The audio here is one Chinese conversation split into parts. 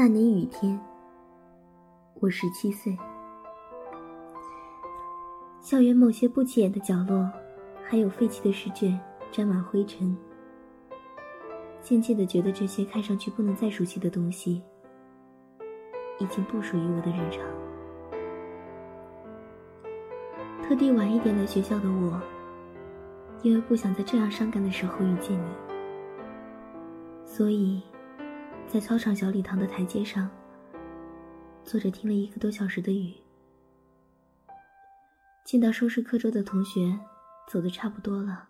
那年雨天，我十七岁。校园某些不起眼的角落，还有废弃的试卷，沾满灰尘。渐渐的觉得这些看上去不能再熟悉的东西，已经不属于我的日常。特地晚一点来学校的我，因为不想在这样伤感的时候遇见你，所以。在操场小礼堂的台阶上，坐着听了一个多小时的雨。见到收拾课桌的同学走的差不多了，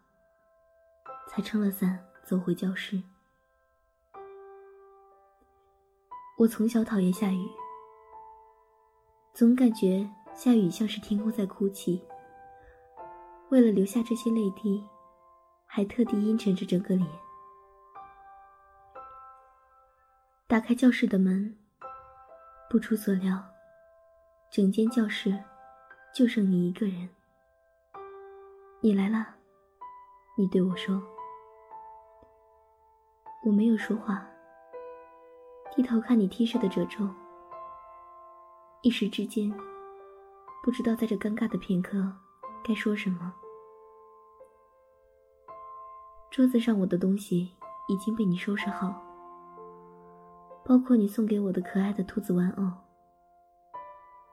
才撑了伞走回教室。我从小讨厌下雨，总感觉下雨像是天空在哭泣。为了留下这些泪滴，还特地阴沉着整个脸。打开教室的门，不出所料，整间教室就剩你一个人。你来了，你对我说。我没有说话，低头看你 T 恤的褶皱，一时之间不知道在这尴尬的片刻该说什么。桌子上我的东西已经被你收拾好。包括你送给我的可爱的兔子玩偶，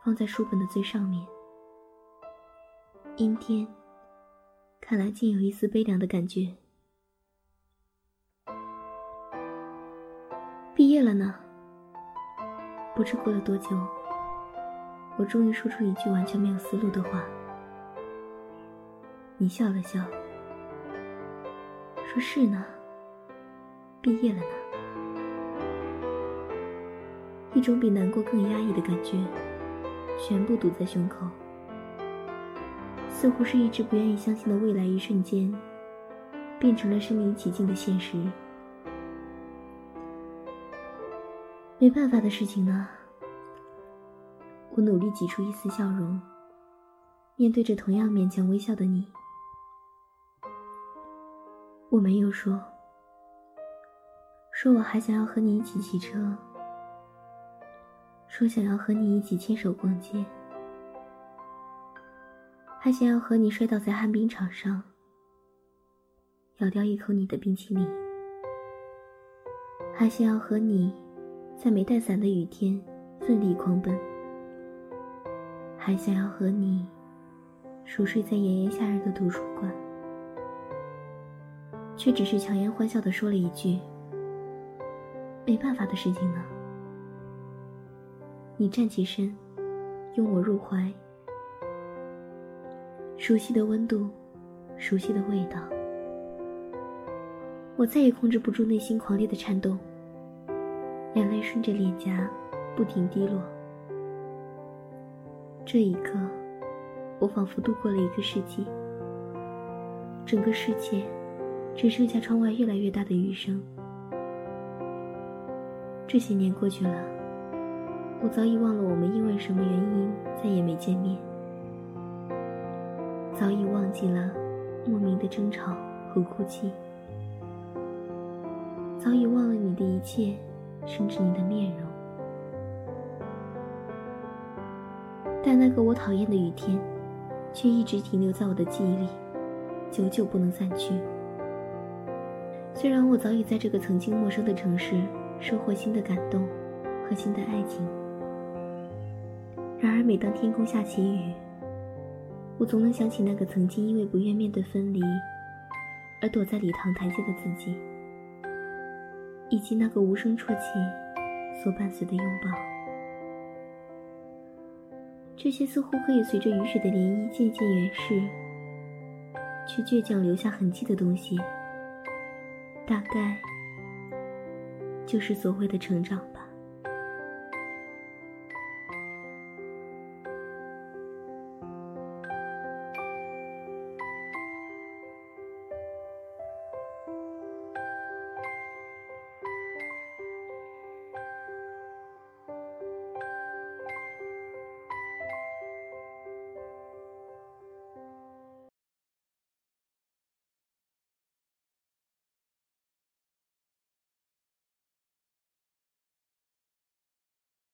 放在书本的最上面。阴天，看来竟有一丝悲凉的感觉。毕业了呢。不知过了多久，我终于说出一句完全没有思路的话。你笑了笑，说是呢。毕业了呢。一种比难过更压抑的感觉，全部堵在胸口，似乎是一直不愿意相信的未来，一瞬间变成了身临其境的现实。没办法的事情呢。我努力挤出一丝笑容，面对着同样勉强微笑的你，我没有说，说我还想要和你一起骑车。说想要和你一起牵手逛街，还想要和你摔倒在旱冰场上，咬掉一口你的冰淇淋，还想要和你在没带伞的雨天奋力狂奔，还想要和你熟睡在炎炎夏日的图书馆，却只是强颜欢笑的说了一句：“没办法的事情呢。”你站起身，拥我入怀。熟悉的温度，熟悉的味道。我再也控制不住内心狂烈的颤动，眼泪顺着脸颊不停滴落。这一刻，我仿佛度过了一个世纪。整个世界，只剩下窗外越来越大的雨声。这些年过去了。我早已忘了我们因为什么原因再也没见面，早已忘记了莫名的争吵和哭泣，早已忘了你的一切，甚至你的面容。但那个我讨厌的雨天，却一直停留在我的记忆里，久久不能散去。虽然我早已在这个曾经陌生的城市收获新的感动和新的爱情。然而，每当天空下起雨，我总能想起那个曾经因为不愿面对分离而躲在礼堂台阶的自己，以及那个无声啜泣所伴随的拥抱。这些似乎可以随着雨水的涟漪渐渐远逝，却倔强留下痕迹的东西，大概就是所谓的成长。